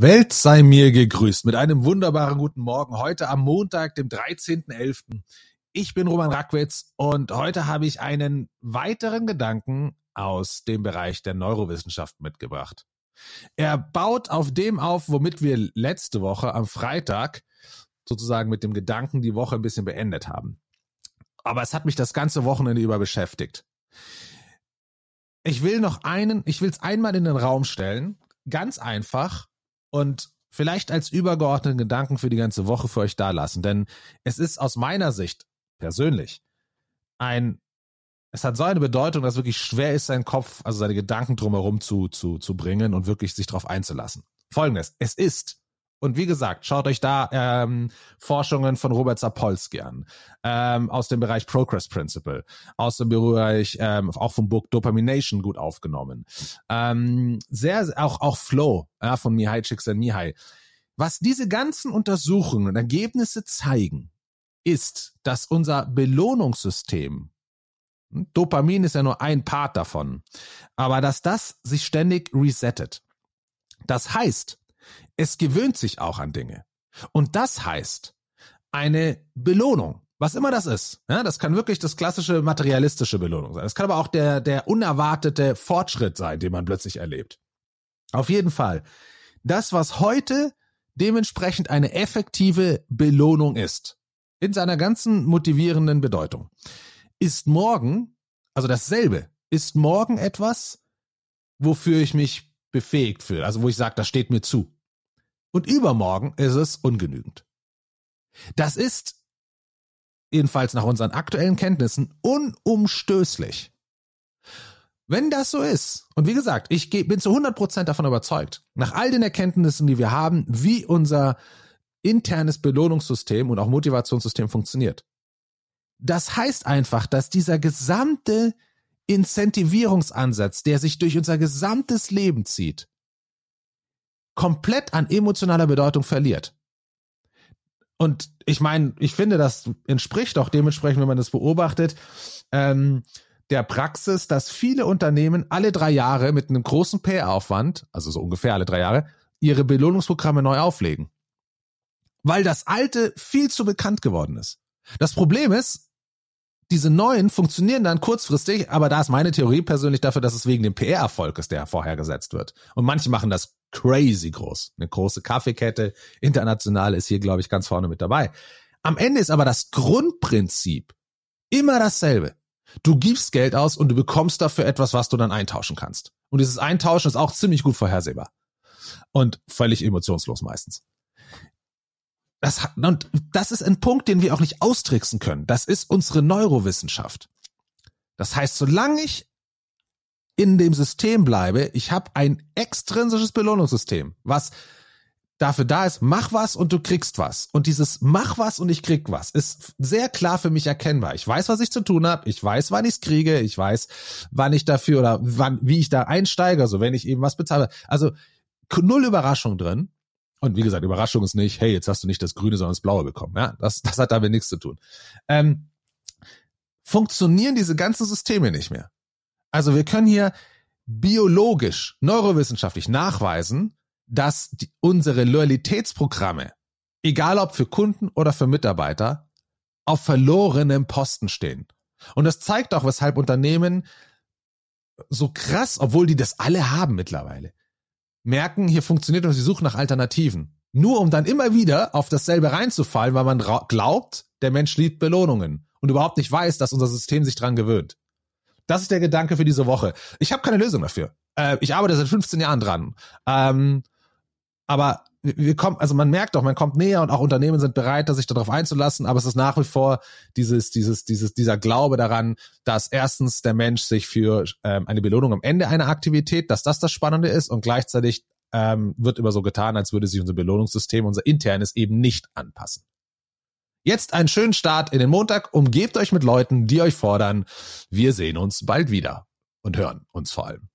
Welt sei mir gegrüßt mit einem wunderbaren guten Morgen heute am Montag, dem 13.11. Ich bin Roman Rackwitz und heute habe ich einen weiteren Gedanken aus dem Bereich der Neurowissenschaft mitgebracht. Er baut auf dem auf, womit wir letzte Woche am Freitag sozusagen mit dem Gedanken die Woche ein bisschen beendet haben. Aber es hat mich das ganze Wochenende über beschäftigt. Ich will noch einen, ich will es einmal in den Raum stellen, ganz einfach und vielleicht als übergeordneten Gedanken für die ganze Woche für euch da lassen. Denn es ist aus meiner Sicht persönlich ein, es hat so eine Bedeutung, dass wirklich schwer ist, seinen Kopf, also seine Gedanken drumherum zu, zu, zu bringen und wirklich sich darauf einzulassen. Folgendes, es ist und wie gesagt, schaut euch da ähm, Forschungen von Robert Sapolsky an, ähm, aus dem Bereich Progress Principle, aus dem Bereich ähm, auch vom Book Dopamination gut aufgenommen. Ähm, sehr, auch, auch Flow ja, von Mihai Csikszentmihalyi. Was diese ganzen Untersuchungen und Ergebnisse zeigen, ist, dass unser Belohnungssystem, hm, Dopamin ist ja nur ein Part davon, aber dass das sich ständig resettet. Das heißt, es gewöhnt sich auch an Dinge. Und das heißt eine Belohnung. Was immer das ist. Ja, das kann wirklich das klassische materialistische Belohnung sein. Das kann aber auch der, der unerwartete Fortschritt sein, den man plötzlich erlebt. Auf jeden Fall. Das, was heute dementsprechend eine effektive Belohnung ist, in seiner ganzen motivierenden Bedeutung, ist morgen, also dasselbe, ist morgen etwas, wofür ich mich befähigt fühle. Also wo ich sage, das steht mir zu und übermorgen ist es ungenügend. Das ist, jedenfalls nach unseren aktuellen Kenntnissen, unumstößlich. Wenn das so ist, und wie gesagt, ich bin zu 100% davon überzeugt, nach all den Erkenntnissen, die wir haben, wie unser internes Belohnungssystem und auch Motivationssystem funktioniert. Das heißt einfach, dass dieser gesamte Incentivierungsansatz, der sich durch unser gesamtes Leben zieht, komplett an emotionaler Bedeutung verliert. Und ich meine, ich finde, das entspricht auch dementsprechend, wenn man das beobachtet, ähm, der Praxis, dass viele Unternehmen alle drei Jahre mit einem großen PR-Aufwand, also so ungefähr alle drei Jahre, ihre Belohnungsprogramme neu auflegen. Weil das alte viel zu bekannt geworden ist. Das Problem ist, diese neuen funktionieren dann kurzfristig, aber da ist meine Theorie persönlich dafür, dass es wegen dem PR-Erfolg ist, der vorhergesetzt wird. Und manche machen das crazy groß. Eine große Kaffeekette, international ist hier, glaube ich, ganz vorne mit dabei. Am Ende ist aber das Grundprinzip immer dasselbe. Du gibst Geld aus und du bekommst dafür etwas, was du dann eintauschen kannst. Und dieses Eintauschen ist auch ziemlich gut vorhersehbar. Und völlig emotionslos meistens. Das, und das ist ein Punkt, den wir auch nicht austricksen können. Das ist unsere Neurowissenschaft. Das heißt, solange ich in dem System bleibe, ich habe ein extrinsisches Belohnungssystem, was dafür da ist, mach was und du kriegst was. Und dieses mach was und ich krieg was ist sehr klar für mich erkennbar. Ich weiß, was ich zu tun habe, ich weiß, wann ich es kriege, ich weiß, wann ich dafür oder wann, wie ich da einsteige, also wenn ich eben was bezahle. Also null Überraschung drin. Und wie gesagt, Überraschung ist nicht, hey, jetzt hast du nicht das Grüne, sondern das Blaue bekommen. Ja, das, das hat damit nichts zu tun. Ähm, funktionieren diese ganzen Systeme nicht mehr. Also wir können hier biologisch, neurowissenschaftlich nachweisen, dass die, unsere Loyalitätsprogramme, egal ob für Kunden oder für Mitarbeiter, auf verlorenem Posten stehen. Und das zeigt auch, weshalb Unternehmen so krass, obwohl die das alle haben mittlerweile, merken, hier funktioniert und sie suchen nach Alternativen. Nur um dann immer wieder auf dasselbe reinzufallen, weil man glaubt, der Mensch liebt Belohnungen und überhaupt nicht weiß, dass unser System sich dran gewöhnt. Das ist der Gedanke für diese Woche. Ich habe keine Lösung dafür. Äh, ich arbeite seit 15 Jahren dran. Ähm, aber wir kommen, also man merkt doch, man kommt näher und auch Unternehmen sind bereit, sich darauf einzulassen, aber es ist nach wie vor dieses, dieses, dieses, dieser Glaube daran, dass erstens der Mensch sich für ähm, eine Belohnung am Ende einer Aktivität, dass das das Spannende ist und gleichzeitig ähm, wird immer so getan, als würde sich unser Belohnungssystem, unser internes eben nicht anpassen. Jetzt einen schönen Start in den Montag, umgebt euch mit Leuten, die euch fordern. Wir sehen uns bald wieder und hören uns vor allem.